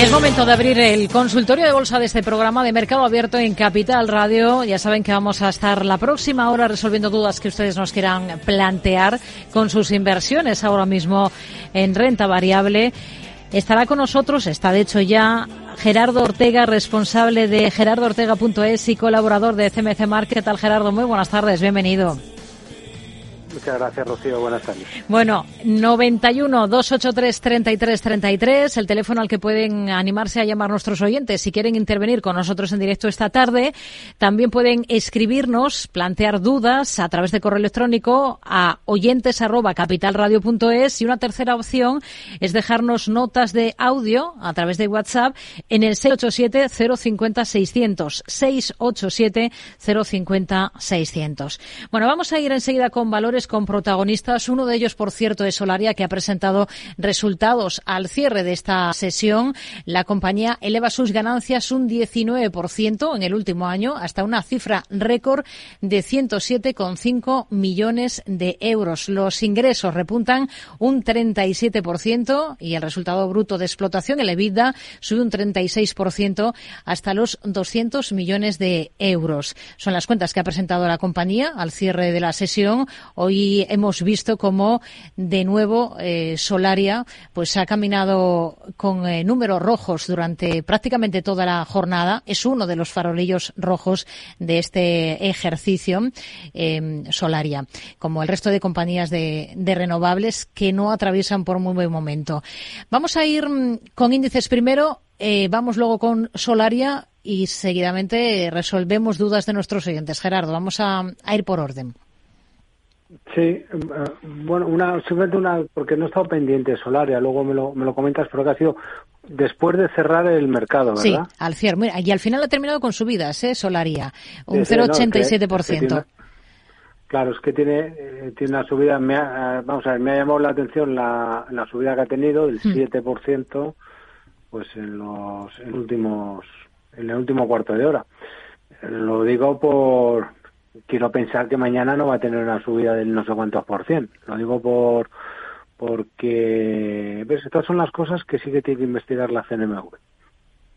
Es momento de abrir el consultorio de bolsa de este programa de Mercado Abierto en Capital Radio. Ya saben que vamos a estar la próxima hora resolviendo dudas que ustedes nos quieran plantear con sus inversiones ahora mismo en renta variable. Estará con nosotros, está de hecho ya Gerardo Ortega, responsable de gerardoortega.es y colaborador de CMC Market. ¿Qué tal Gerardo? Muy buenas tardes, bienvenido. Muchas gracias, Rocío. Buenas tardes. Bueno, 91 283 33 33, el teléfono al que pueden animarse a llamar nuestros oyentes si quieren intervenir con nosotros en directo esta tarde. También pueden escribirnos, plantear dudas a través de correo electrónico a oyentes arroba capitalradio.es y una tercera opción es dejarnos notas de audio a través de WhatsApp en el 687 050 600 687 050 600. Bueno, vamos a ir enseguida con valores con protagonistas. Uno de ellos, por cierto, es Solaria, que ha presentado resultados al cierre de esta sesión. La compañía eleva sus ganancias un 19% en el último año hasta una cifra récord de 107,5 millones de euros. Los ingresos repuntan un 37% y el resultado bruto de explotación, el EBITDA, sube un 36% hasta los 200 millones de euros. Son las cuentas que ha presentado la compañía al cierre de la sesión. Y hemos visto cómo de nuevo eh, Solaria pues ha caminado con eh, números rojos durante prácticamente toda la jornada. Es uno de los farolillos rojos de este ejercicio eh, Solaria, como el resto de compañías de, renovables que no atraviesan por muy buen momento. Vamos a ir mm, con índices primero. Eh, vamos luego con Solaria y seguidamente resolvemos dudas de nuestros oyentes. Gerardo, vamos a ir por orden. Sí, eh, bueno, una, simplemente una, porque no he estado pendiente Solaria, luego me lo, me lo comentas, pero que ha sido después de cerrar el mercado, ¿verdad? Sí, al cierre. Y al final ha terminado con subidas, ¿eh? Solaria, un 0,87%. claro, es que tiene, eh, tiene una subida, me ha, vamos a ver, me ha llamado la atención la, la subida que ha tenido, del hmm. 7%, pues en los en últimos, en el último cuarto de hora. Lo digo por, quiero pensar que mañana no va a tener una subida del no sé cuántos por cien. Lo digo por porque ves estas son las cosas que sí que tiene que investigar la CNMV.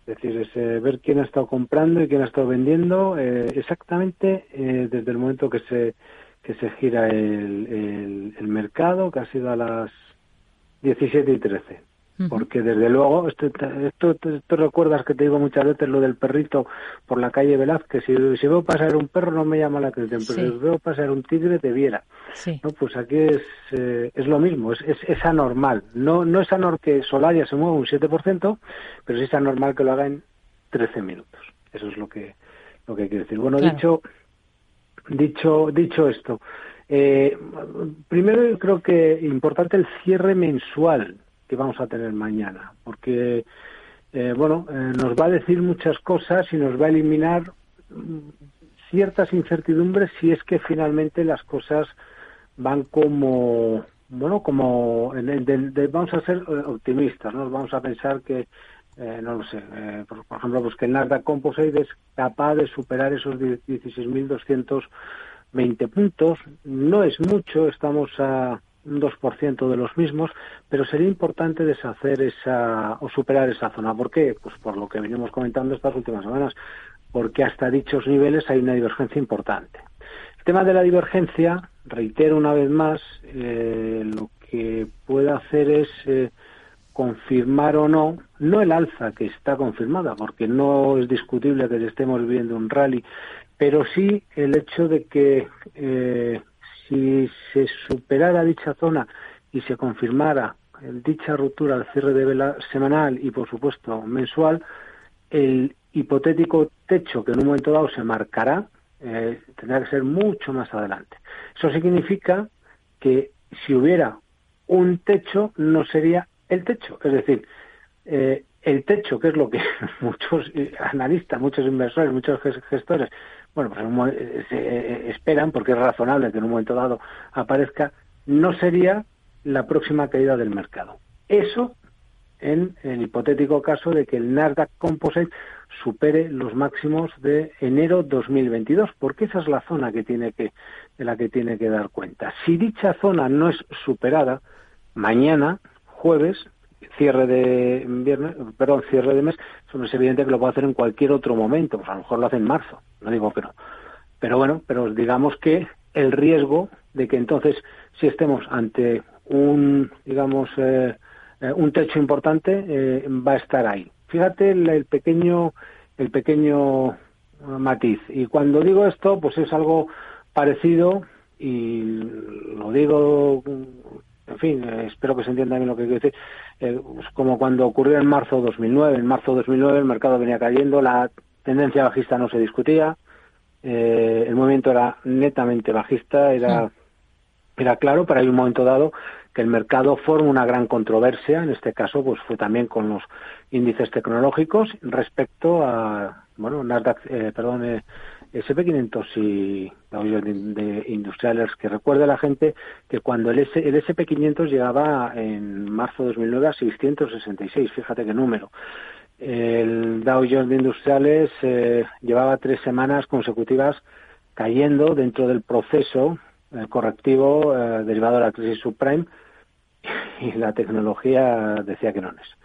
Es decir, es eh, ver quién ha estado comprando y quién ha estado vendiendo eh, exactamente eh, desde el momento que se que se gira el, el, el mercado, que ha sido a las 17 y 13 porque desde luego, esto, esto, esto, recuerdas que te digo muchas veces lo del perrito por la calle Velázquez, si, si veo pasar un perro no me llama la atención, pero si veo pasar un tigre te viera. ¿no? Pues aquí es, eh, es lo mismo, es, es, es, anormal. No, no es anormal que Solaria se mueva un 7%, pero sí es anormal que lo haga en 13 minutos. Eso es lo que, lo que quiero decir. Bueno, dicho, dicho, dicho esto, eh, primero creo que importante el cierre mensual que vamos a tener mañana, porque eh, bueno, eh, nos va a decir muchas cosas y nos va a eliminar mm, ciertas incertidumbres si es que finalmente las cosas van como bueno como en el de, vamos a ser eh, optimistas no vamos a pensar que no lo sé por, por, ejemplo pues que el Nasdaq Composite es capaz de superar esos 16.220 puntos. No es mucho estamos a un 2% de los mismos, pero sería importante deshacer esa o superar esa zona. ¿Por qué? Pues por lo que venimos comentando estas últimas semanas, porque hasta dichos niveles hay una divergencia importante. El tema de la divergencia, reitero una vez más, eh, lo que puede hacer es eh, confirmar o no, no el alza que está confirmada, porque no es discutible que estemos viendo un rally, pero sí el hecho de que eh, si se superara dicha zona y se confirmara dicha ruptura al cierre de vela semanal y por supuesto mensual, el hipotético techo que en un momento dado se marcará eh, tendrá que ser mucho más adelante. Eso significa que si hubiera un techo no sería el techo, es decir, eh, el techo, que es lo que muchos analistas, muchos inversores, muchos gestores bueno, pues eh, se eh, esperan, porque es razonable que en un momento dado aparezca, no sería la próxima caída del mercado. Eso en el hipotético caso de que el Nasdaq Composite supere los máximos de enero 2022, porque esa es la zona que tiene que de la que tiene que dar cuenta. Si dicha zona no es superada, mañana jueves cierre de viernes, perdón, cierre de mes, es evidente que lo puede hacer en cualquier otro momento, pues a lo mejor lo hace en marzo, no digo que no. Pero bueno, pero digamos que el riesgo de que entonces si estemos ante un, digamos, eh, eh, un techo importante, eh, va a estar ahí. Fíjate el, pequeño, el pequeño matiz. Y cuando digo esto, pues es algo parecido y lo digo, en fin, espero que se entienda bien lo que quiero decir, pues como cuando ocurrió en marzo 2009. En marzo 2009 el mercado venía cayendo, la tendencia bajista no se discutía, el movimiento era netamente bajista, era, era claro, pero hay un momento dado que el mercado forma una gran controversia, en este caso pues fue también con los índices tecnológicos respecto a, bueno, Nasdaq, eh, perdón, eh, SP500 y de industriales, que recuerde la gente que cuando el, S, el SP500 llegaba en marzo de 2009 a 666, fíjate qué número. El Dow Jones de Industriales eh, llevaba tres semanas consecutivas cayendo dentro del proceso eh, correctivo eh, derivado de la crisis subprime y la tecnología decía que no es.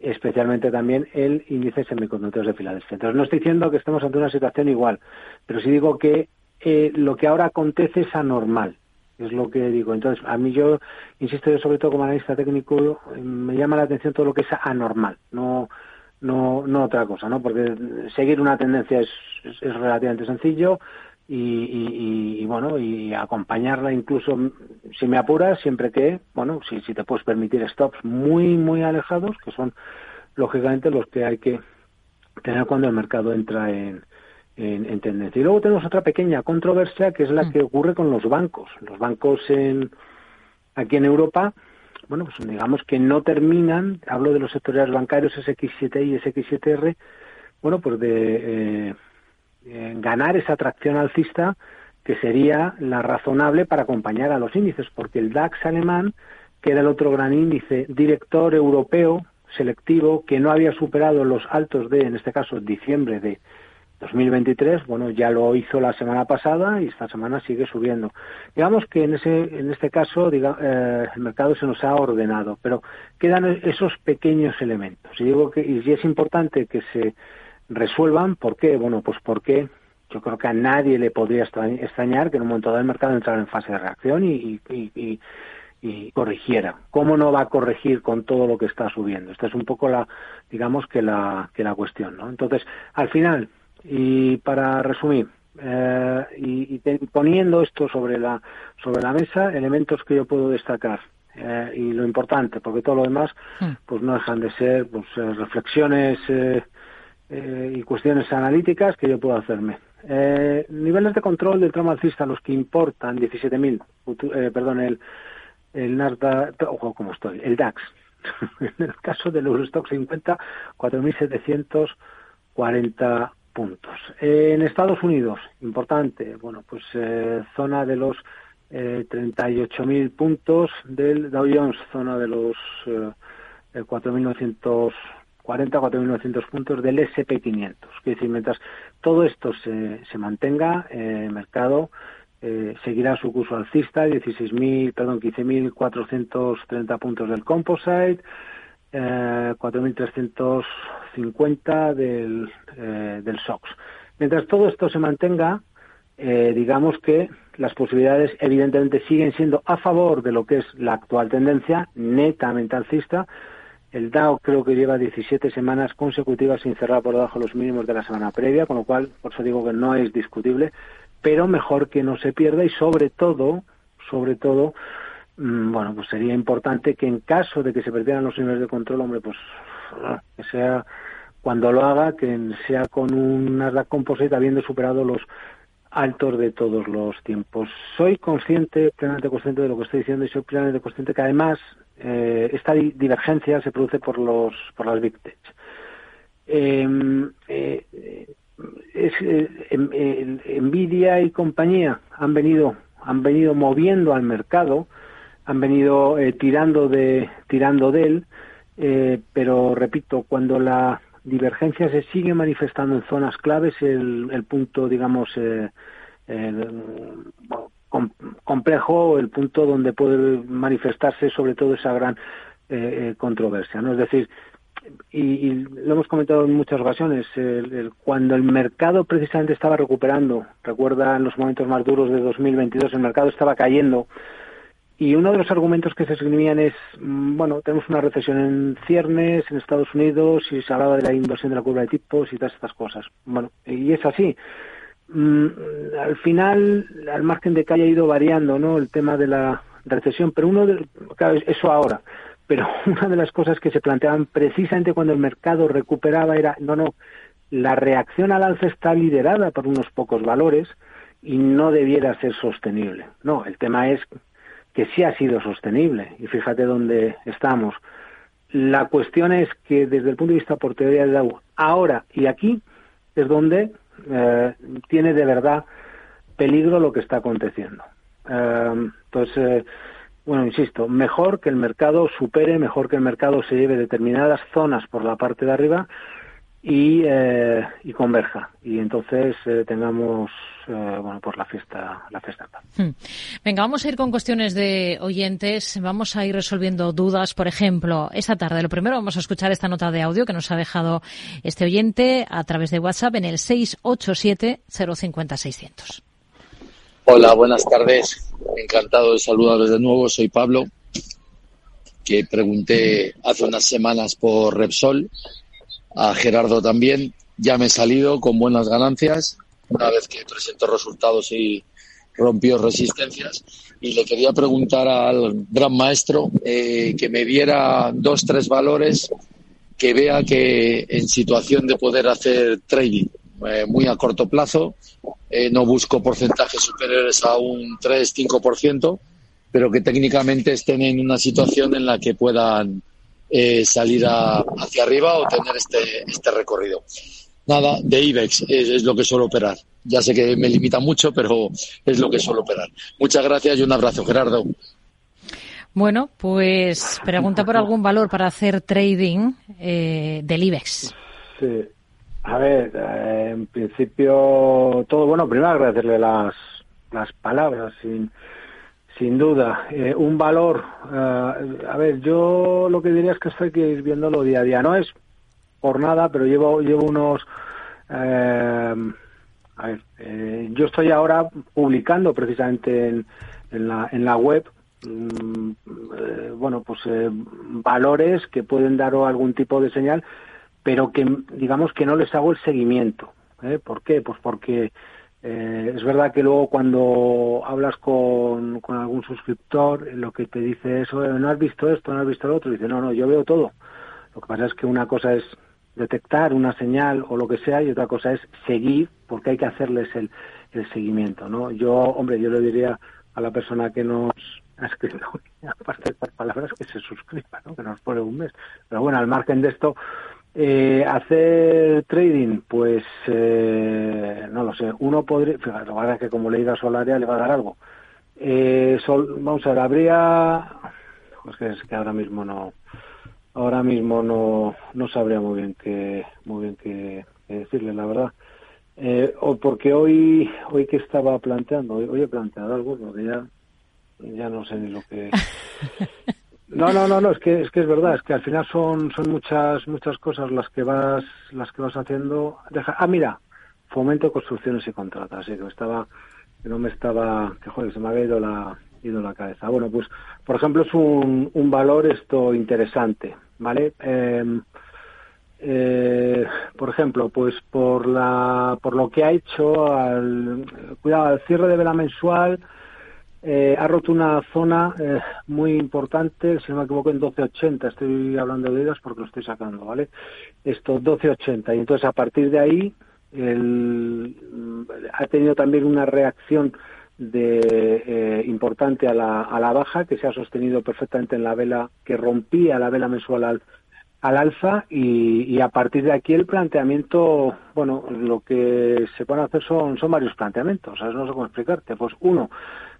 Especialmente también el índice semiconductores de Filadelfia. Entonces, no estoy diciendo que estemos ante una situación igual, pero sí digo que eh, lo que ahora acontece es anormal. Es lo que digo. Entonces, a mí yo, insisto, yo sobre todo como analista técnico, me llama la atención todo lo que es anormal, no, no, no otra cosa, ¿no? Porque seguir una tendencia es, es relativamente sencillo, y, bueno y acompañarla incluso si me apuras siempre que bueno si, si te puedes permitir stops muy muy alejados que son lógicamente los que hay que tener cuando el mercado entra en, en, tendencia y luego tenemos otra pequeña controversia que es la mm. que ocurre con los bancos los bancos en aquí en Europa bueno pues digamos que no terminan hablo de los sectores bancarios SX7 y SX7R bueno pues de eh, ganar esa atracción alcista que sería la razonable para acompañar a los índices, porque el DAX alemán, que era el otro gran índice director europeo selectivo que no había superado los altos de, en este caso, diciembre de 2023, bueno, ya lo hizo la semana pasada y esta semana sigue subiendo. Digamos que en ese, en este caso, diga, eh, el mercado se nos ha ordenado, pero quedan esos pequeños elementos. Y digo que y es importante que se resuelvan. ¿Por qué? Bueno, pues porque yo creo que a nadie le podría extrañar que en un momento dado el mercado entrara en fase de reacción y, y, corrigiera. ¿Cómo no va a corregir con todo lo que está subiendo? Esta es un poco la, digamos que la, que la cuestión, ¿no? Entonces, al final, y para resumir, eh, y, poniendo esto sobre la, sobre la mesa, elementos que yo puedo destacar. Eh, y lo importante, porque todo lo demás, hmm. pues no dejan de ser pues, eh, reflexiones eh, eh, y cuestiones analíticas que yo puedo hacerme. Eh, niveles de control del tramo alcista, los que importan 17.000, eh, perdón, el, el Nasdaq, ojo como estoy, el DAX. en el caso del Eurostock 50, 4.740 puntos. en Estados Unidos, importante, bueno, pues eh, zona de los eh, 38.000 puntos del Dow Jones, zona de los eh, 4.900 40 4.900 puntos del SP500. Es decir, mientras todo esto se, mantenga, eh, el mercado eh, seguirá su curso alcista, 16.000, perdón, 15.430 puntos del Composite, eh, 4.350 del, eh, del SOX. Mientras todo esto se mantenga, digamos que las posibilidades evidentemente siguen siendo a favor de lo que es la actual tendencia netamente alcista, el Dow creo que lleva 17 semanas consecutivas sin cerrar por debajo de los mínimos de la semana previa, con lo cual, por eso digo que no es discutible, pero mejor que no se pierda y sobre todo, sobre todo, mm, bueno, pues sería importante que en caso de que se perdieran los niveles de control, hombre, pues que sea cuando lo haga, que sea con un Nasdaq Composite habiendo superado los altos de todos los tiempos. Soy consciente, plenamente consciente de lo que estoy diciendo y soy plenamente consciente que además eh, esta divergencia se produce por los por las big tech. Em, eh, es, eh, Nvidia y compañía han venido han venido moviendo al mercado, han venido tirando de tirando de él, pero repito, cuando la divergencia se sigue manifestando en zonas claves, el, el punto, digamos, el, complejo, el punto donde puede manifestarse sobre todo esa gran eh, controversia, ¿no? Es decir, y, lo hemos comentado en muchas ocasiones, cuando el mercado precisamente estaba recuperando, recuerda en los momentos más duros de 2022, el mercado estaba cayendo, y uno de los argumentos que se escribían es, mm, bueno, tenemos una recesión en ciernes, en Estados Unidos, y se hablaba de la inversión de la curva de tipos y todas estas cosas. Bueno, y es así. Mm, al final, al margen de que haya ido variando, ¿no? El tema de la recesión, pero uno de, eso ahora pero una de las cosas que se planteaban precisamente cuando el mercado recuperaba era, no, no, la reacción al alza está liderada por unos pocos valores y no debiera ser sostenible. No, el tema es que sí ha sido sostenible y fíjate dónde estamos. La cuestión es que desde el punto de vista por teoría de agua, ahora y aquí es donde eh, tiene de verdad peligro lo que está aconteciendo. Eh, entonces, bueno, insisto, mejor que el mercado supere, mejor que el mercado se lleve determinadas zonas por la parte de arriba y, eh, y converja. Y entonces eh, tengamos, eh, bueno, pues la fiesta, la fiesta. Hmm. Venga, vamos a ir con cuestiones de oyentes. Vamos a ir resolviendo dudas. Por ejemplo, esta tarde, lo primero, vamos a escuchar esta nota de audio que nos ha dejado este oyente a través de WhatsApp en el 687 050 600. Hola, buenas tardes. Encantado de saludarles de nuevo. Soy Pablo, que pregunté hace unas semanas por Repsol. A Gerardo también. Ya me he salido con buenas ganancias, una vez que presentó resultados y rompió resistencias. Y le quería preguntar al gran maestro eh, que me diera dos, tres valores que vea que en situación de poder hacer trading eh, muy a corto plazo. Eh, no busco porcentajes superiores a un 3-5%, pero que técnicamente estén en una situación en la que puedan eh, salir hacia arriba o tener este, este recorrido. Nada, de IBEX es, lo que suelo operar. Ya sé que me limita mucho, pero es lo que suelo operar. Muchas gracias y un abrazo, Gerardo. Bueno, pues pregunta por algún valor para hacer trading del IBEX. Sí. A ver, eh, en principio todo bueno. Primero agradecerle las, las palabras, sin, sin duda. Eh, un valor, eh, a ver, yo lo que diría es que estoy que ir viéndolo día a día. No es por nada, pero llevo, llevo unos... a ver, yo estoy ahora publicando precisamente en, en, la, en la web mm, bueno, pues valores que pueden dar algún tipo de señal pero que digamos que no les hago el seguimiento. ¿eh? ¿Por qué? Pues porque eh, es verdad que luego cuando hablas con, con algún suscriptor, lo que te dice es, no has visto esto, no has visto lo otro, dice, no, no, yo veo todo. Lo que pasa es que una cosa es detectar una señal o lo que sea y otra cosa es seguir porque hay que hacerles el, el seguimiento, ¿no? Yo, hombre, yo le diría a la persona que nos ha escrito, aparte de estas palabras, que se suscriba, ¿no? Que nos pone un mes. Pero bueno, al margen de esto, eh, hacer trading, pues eh, no lo sé. Uno podría, fíjate, lo que que como le diga Solaria le va a dar algo. Eh, vamos a ver, habría, que es que ahora mismo no, ahora mismo no, no sabría muy bien qué, muy bien qué, decirle, la verdad. Eh, o porque hoy, hoy que estaba planteando, hoy, he planteado algo, porque ya, ya no sé ni lo que. No, no, no, no, es que es que es verdad, es que al final son son muchas muchas cosas las que vas las que vas haciendo. Deja, ah, mira, fomento construcciones y contratas, así que estaba que no me estaba que joder, se me había ido la ido la cabeza. Bueno, pues por ejemplo es un, un valor esto interesante, ¿vale? Eh, eh, por ejemplo, pues por la por lo que ha hecho al cuidado al cierre de vela mensual eh, ha roto una zona eh, muy importante, si no me equivoco, en 1280. Estoy hablando de ellas porque lo estoy sacando, ¿vale? Esto, 1280. Y entonces, a partir de ahí, el, ha tenido también una reacción de, eh, importante a la, a la baja que se ha sostenido perfectamente en la vela que rompía la vela mensual al, al alza y, y, a partir de aquí el planteamiento, bueno, lo que se puede hacer son, son varios planteamientos, ¿sabes? No sé cómo explicarte. Pues uno,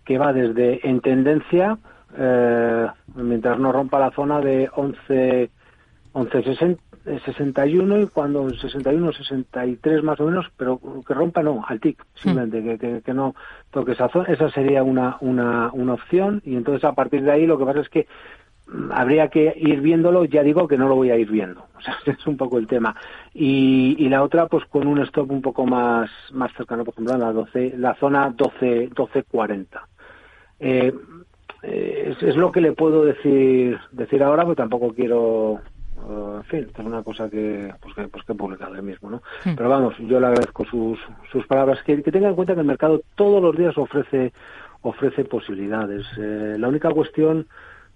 que va desde en tendencia, eh, mientras no rompa la zona de 11, 11 61 y cuando 61, 63 más o menos, pero que rompa no, al TIC, simplemente que, que, no toque esa zona, esa sería una, una, una opción y entonces a partir de ahí lo que pasa es que habría que ir viéndolo, ya digo que no lo voy a ir viendo. O sea, es un poco el tema. Y, y la otra, pues con un stop un poco más, más cercano, por ejemplo, la, 12, la zona 12, 12.40. Eh, eh, es, es, lo que le puedo decir decir ahora, pero tampoco quiero Uh, en fin, es una cosa que, pues que, pues que he publicado él mismo, ¿no? Pero vamos, yo le agradezco sus, sus palabras. Que, que tenga en cuenta que el mercado todos los días ofrece, ofrece posibilidades. Eh, la única cuestión,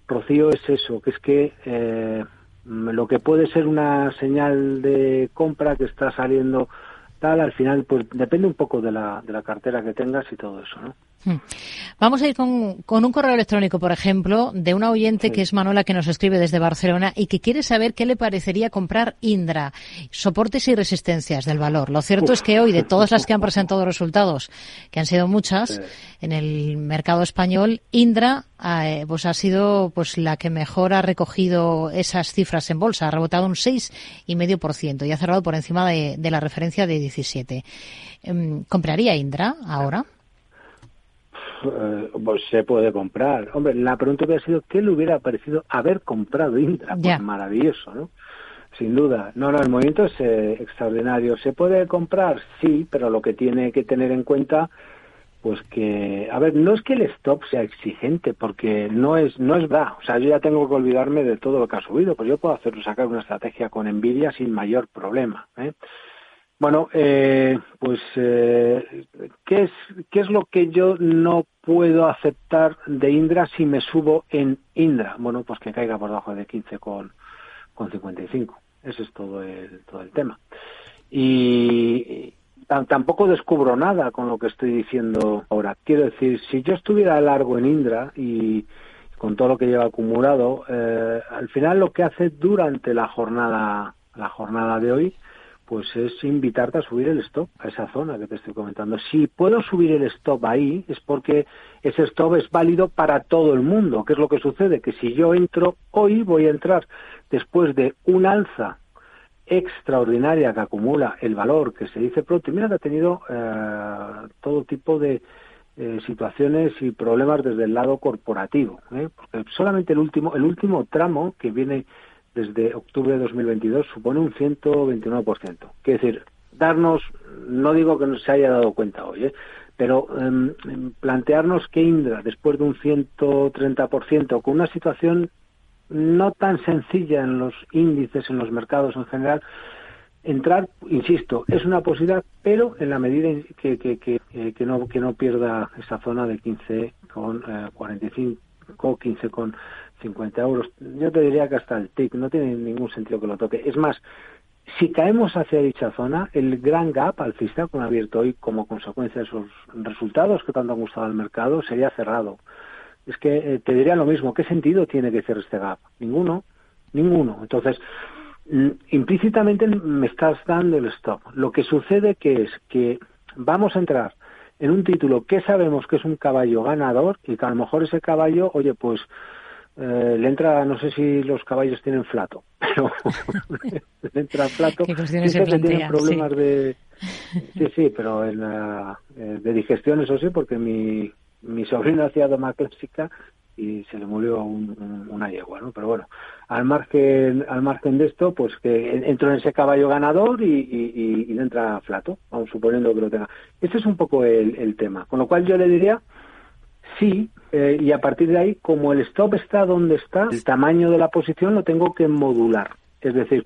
Rocío, es eso, que es que eh, lo que puede ser una señal de compra que está saliendo tal, al final, pues depende un poco de la, de la cartera que tengas y todo eso, ¿no? Hmm. Vamos a ir con, un correo electrónico, por ejemplo, de una oyente que es Manuela que nos escribe desde Barcelona y que quiere saber qué le parecería comprar Indra, soportes y resistencias del valor. Lo cierto es que hoy, de todas las que han presentado resultados, que han sido muchas, en el mercado español, Indra eh, pues ha sido pues la que mejor ha recogido esas cifras en bolsa. Ha rebotado un 6,5% y ha cerrado por encima de, de la referencia de 17. Em, ¿Compraría Indra ahora? Eh, pues se puede comprar. Hombre, la pregunta hubiera sido, ¿qué le hubiera parecido haber comprado Indra? Pues maravilloso, ¿no? Sin duda. No, no, el movimiento es eh, extraordinario. ¿Se puede comprar? Sí, pero lo que tiene que tener en cuenta, pues que, a ver, no es que el stop sea exigente, porque no es, no es verdad. O sea, yo ya tengo que olvidarme de todo lo que ha subido, pues yo puedo hacer, sacar una estrategia con Nvidia sin mayor problema. ¿eh? Bueno, eh, pues, eh, ¿qué, es, ¿qué es lo que yo no puedo aceptar de Indra si me subo en Indra? Bueno, pues que caiga por debajo de 15 con, con 55. Ese es todo el, todo el tema. Y tampoco descubro nada con lo que estoy diciendo ahora. Quiero decir, si yo estuviera largo en Indra y con todo lo que lleva acumulado, eh, al final lo que hace durante la jornada, la jornada de hoy, pues es invitarte a subir el stop a esa zona que te estoy comentando. Si puedo subir el stop ahí es porque ese stop es válido para todo el mundo. ¿Qué es lo que sucede? Que si yo entro hoy, voy a entrar después de un alza extraordinaria que acumula el valor que se dice pronto. Y mira que ha tenido eh, todo tipo de eh, situaciones y problemas desde el lado corporativo. ¿eh? Porque solamente el último, el último tramo que viene desde octubre de 2022 supone un 129%. Quiere decir, darnos, no digo que no se haya dado cuenta hoy, ¿eh? pero em, em, plantearnos que Indra, después de un 130%, con una situación no tan sencilla en los índices, en los mercados en general, entrar, insisto, es una posibilidad, pero en la medida que, que, eh, que no, que no pierda esa zona de 15 con 45, eh, 15 con 50 euros. Yo te diría que hasta el TIC no tiene ningún sentido que lo toque. Es más, si caemos hacia dicha zona, el gran gap alcista con abierto hoy como consecuencia de esos resultados que tanto han gustado al mercado sería cerrado. Es que eh, te diría lo mismo. ¿Qué sentido tiene que ser este gap? Ninguno. Ninguno. Entonces, mm, implícitamente me estás dando el stop. Lo que sucede que es que vamos a entrar en un título que sabemos que es un caballo ganador y que a lo mejor ese caballo, oye, pues eh, le entra, no sé si los caballos tienen flato, pero le entra flato. que tienen problemas de. Sí, sí, pero en la, eh, de digestión, eso sí, porque mi, mi sobrino hacía doma clásica y se le murió una yegua, ¿no? Pero bueno, al margen, al margen de esto, pues que entró en ese caballo ganador y, y, y, entra flato, vamos suponiendo que lo tenga. Este es un poco el, el tema. Con lo cual yo le diría sí, eh, y a partir de ahí, como el stop está donde está, el tamaño de la posición lo tengo que modular. Es decir,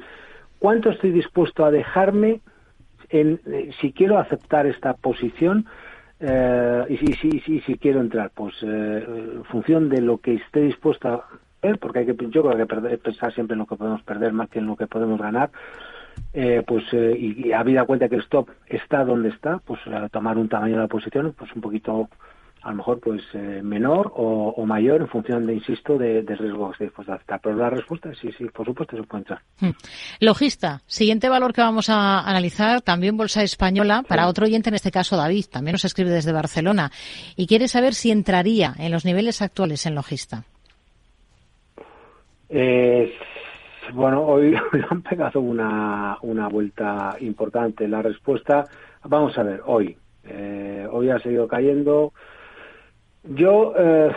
¿cuánto estoy dispuesto a dejarme en, eh, si quiero aceptar esta posición eh, y si, si, si, si, quiero entrar? Pues en función de lo que esté dispuesto a ver, porque hay que, yo creo que perder, pensar siempre en lo que podemos perder más que en lo que podemos ganar. pues y, y habida cuenta que el stop está donde está, pues tomar un tamaño de la posición pues un poquito a lo mejor pues eh, menor o, mayor en función de, insisto, de, de riesgo que se aceptar. Pero la respuesta sí, sí, por supuesto se puede entrar. Hmm. Logista, siguiente valor que vamos a analizar, también Bolsa Española, para otro oyente, en este caso David, también nos escribe desde Barcelona, y quiere saber si entraría en los niveles actuales en Logista. Eh, bueno, hoy, han pegado una, una vuelta importante. La respuesta, vamos a ver, hoy. Eh, hoy ha seguido cayendo. Yo, eh,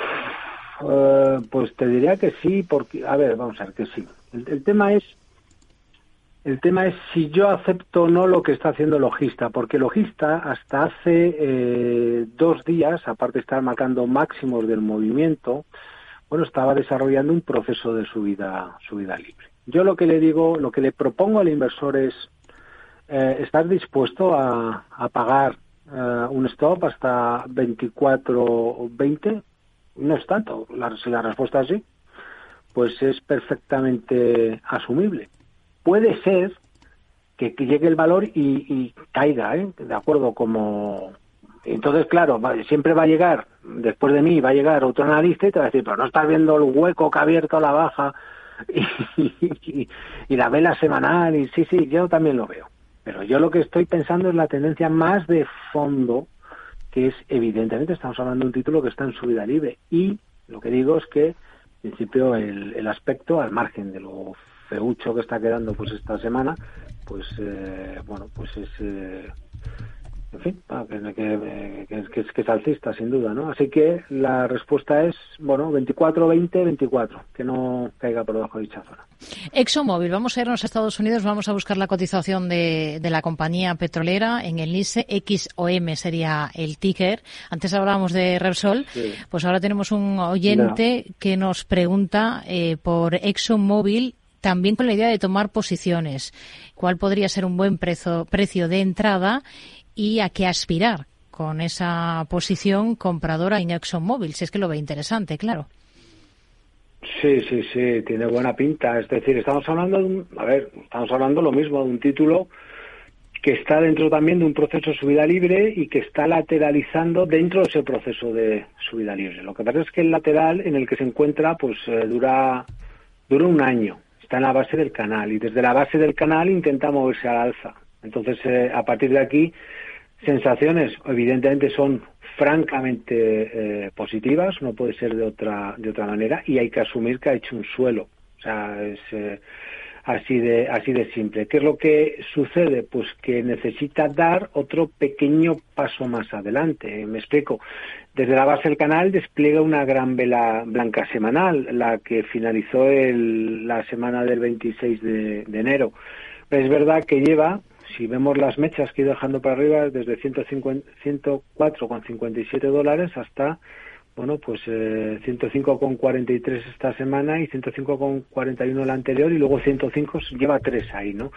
eh, pues te diría que sí, porque, a ver, vamos a ver que sí. El, tema es, el tema es si yo acepto o no lo que está haciendo el logista, porque el logista hasta hace eh, dos días, aparte de estar marcando máximos del movimiento, bueno, estaba desarrollando un proceso de subida, subida libre. Yo lo que le digo, lo que le propongo al inversor es eh, estar dispuesto a, a pagar eh, un stop hasta 24 o 20 no es tanto. La, si la respuesta es sí, pues es perfectamente asumible. Puede ser que, llegue el valor y, caiga, ¿eh? de acuerdo, como... Entonces, claro, siempre va a llegar, después de mí, va a llegar otro analista y te va a decir, pero no estás viendo el hueco que ha abierto la baja y, y la vela semanal, y sí, sí, yo también lo veo. Pero yo lo que estoy pensando es la tendencia más de fondo que es evidentemente estamos hablando de un título que está en subida libre. Y lo que digo es que en principio el, el aspecto al margen de lo feucho que está quedando pues esta semana pues eh, bueno pues es eh, en fin, ah, que, que, que, es alcista, sin duda, ¿no? Así que la respuesta es, bueno, 24, 20, 24, que no caiga por debajo de dicha zona. ExxonMobil, vamos a irnos a Estados Unidos, vamos a buscar la cotización de, de la compañía petrolera en el NICE, XOM sería el ticker. Antes hablábamos de Repsol, pues ahora tenemos un oyente que nos pregunta eh, por ExxonMobil también con la idea de tomar posiciones. ¿Cuál podría ser un buen precio, precio de entrada y a qué aspirar con esa posición compradora en ExxonMobil, si es que lo ve interesante, claro. Sí, sí, sí, tiene buena pinta. Es decir, estamos hablando de un, a ver, estamos hablando lo mismo de un título que está dentro también de un proceso de subida libre y que está lateralizando dentro de ese proceso de subida libre. Lo que pasa es que el lateral en el que se encuentra, pues eh, dura, dura un año. Está en la base del canal y desde la base del canal intenta moverse al alza. Entonces, eh, a partir de aquí, sensaciones evidentemente son francamente eh, positivas, no puede ser de otra de otra manera y hay que asumir que ha hecho un suelo, o sea, es eh, así de así de simple. ¿Qué es lo que sucede? Pues que necesita dar otro pequeño paso más adelante. Me explico. Desde la base del canal despliega una gran vela blanca semanal, la que finalizó el, la semana del 26 de, de enero. Es verdad que lleva si vemos las mechas que he ido dejando para arriba, desde 104,57 dólares hasta, bueno, pues eh, 105,43 esta semana y 105,41 la anterior y luego 105 lleva tres ahí, ¿no?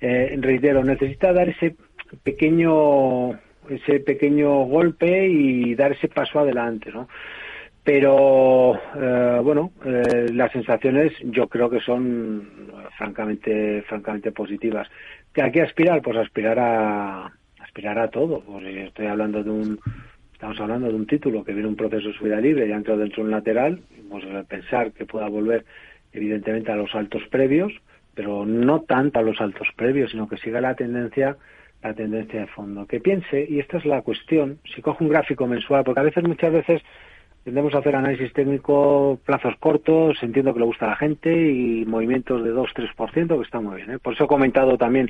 Eh, reitero, necesita dar ese pequeño ese pequeño golpe y dar ese paso adelante, ¿no? Pero eh, bueno, eh, las sensaciones yo creo que son francamente francamente positivas. ¿A qué aspirar? Pues aspirar a aspirar a todo. Pues estoy hablando de un estamos hablando de un título que viene un proceso de subida libre y ha entrado dentro de un lateral. Vamos a pensar que pueda volver evidentemente a los altos previos, pero no tanto a los altos previos, sino que siga la tendencia la tendencia de fondo. Que piense, y esta es la cuestión, si coge un gráfico mensual, porque a veces, muchas veces, Tendemos a hacer análisis técnico, plazos cortos, entiendo que le gusta a la gente y movimientos de 2-3%, que está muy bien. ¿eh? Por eso he comentado también,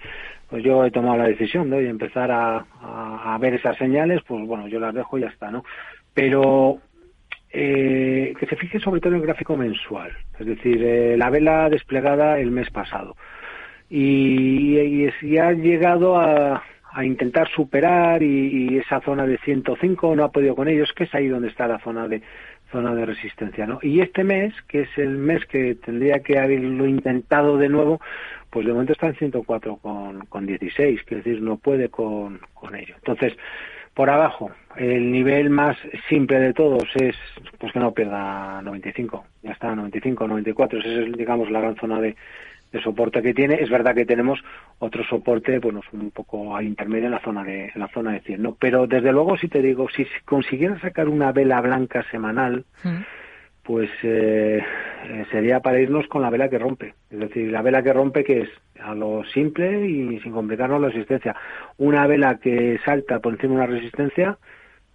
pues yo he tomado la decisión de empezar a, a, ver esas señales, pues bueno, yo las dejo y ya está, ¿no? Pero eh, que se fije sobre todo en el gráfico mensual, es decir, eh, la vela desplegada el mes pasado. Y, y, y ha llegado a, a intentar superar y, esa zona de 105 no ha podido con ellos, que es ahí donde está la zona de zona de resistencia, ¿no? Y este mes, que es el mes que tendría que haberlo intentado de nuevo, pues de momento está en 104 con, con 16, que es decir, no puede con, con ello. Entonces, por abajo, el nivel más simple de todos es pues que no pierda 95, ya está 95, 94, esa es digamos la gran zona de, de soporte que tiene. Es verdad que tenemos otro soporte, bueno, un poco a intermedio en la zona de en la zona de 100, ¿no? Pero desde luego, si te digo, si consiguiera sacar una vela blanca semanal, mm. pues eh, eh, sería para irnos con la vela que rompe. Es decir, la vela que rompe que es a lo simple y sin complicarnos la resistencia. Una vela que salta por encima de una resistencia,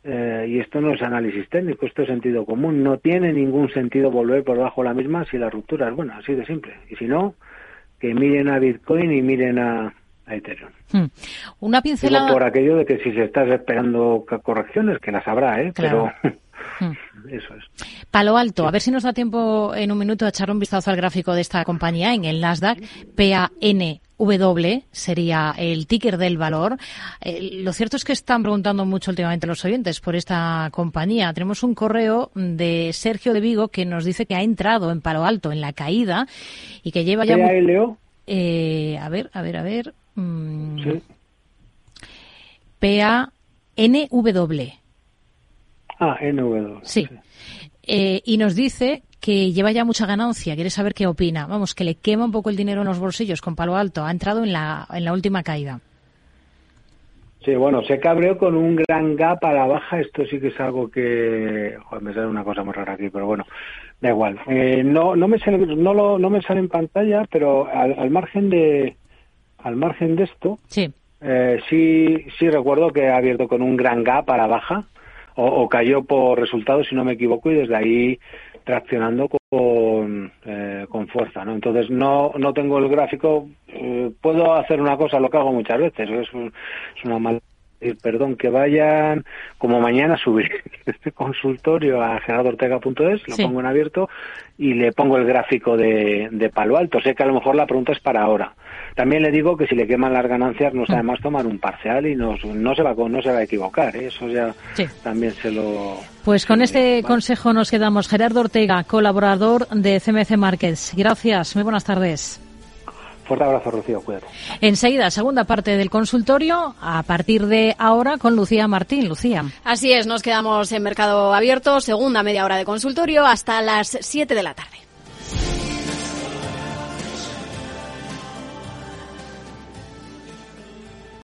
eh, y esto no es análisis técnico, esto es sentido común. No tiene ningún sentido volver por debajo de la misma si la ruptura es buena, así de simple. Y si no, que miren a Bitcoin y miren a, Ethereum. Hmm. Una pincelada. por aquello de que si se estás esperando correcciones, que las habrá, ¿eh? Pero, Hmm. Eso es. Palo Alto, a ver si nos da tiempo en un minuto a echar un vistazo al gráfico de esta compañía en el Nasdaq, PAN W sería el ticker del valor. Eh, lo cierto es que están preguntando mucho últimamente los oyentes por esta compañía. Tenemos un correo de Sergio de Vigo que nos dice que ha entrado en Palo Alto en la caída y que lleva ya. Eh, a ver, a ver, a ver. Mm, P-A-N-W. Ah, N-W. Sí. Eh, y nos dice que lleva ya mucha ganancia, quiere saber qué opina. Vamos, que le quema un pojo el dinero en los bolsillos con palo alto. Ha entrado en la, en la última caída. Sí, bueno, se cabreó con un gran gap a la baja. Esto sí que es algo que. Joder, me sale una cosa muy rara aquí, pero bueno, da igual. Eh, no, no, me sale, no, lo, no me sale en pantalla, pero al, margen de. Al margen de esto. Sí. Eh, sí, sí recuerdo que ha abierto con un gran gap a la baja. O, o, cayó por resultados, si no me equivoco, y desde ahí traccionando con, eh, con fuerza, ¿no? Entonces no, no tengo el gráfico, eh, puedo hacer una cosa, lo que hago muchas veces, es, es una mala perdón, que vayan como mañana a subir este consultorio a gerardortega.es, lo pongo en abierto y le pongo el gráfico de, de, palo alto. Sé que a lo mejor la pregunta es para ahora. También le digo que si le queman las ganancias no sabe más tomar un parcial y no, no, se, va, no se va a equivocar. ¿eh? Eso ya también se lo... Pues con este consejo nos quedamos. Gerardo Ortega, colaborador de CMC Markets. Gracias. Muy buenas tardes. Fuerte abrazo, Rocío. Cuídate. Enseguida, segunda parte del consultorio, a partir de ahora con Lucía Martín. Lucía. Así es, nos quedamos en mercado abierto, segunda media hora de consultorio hasta las 7 de la tarde.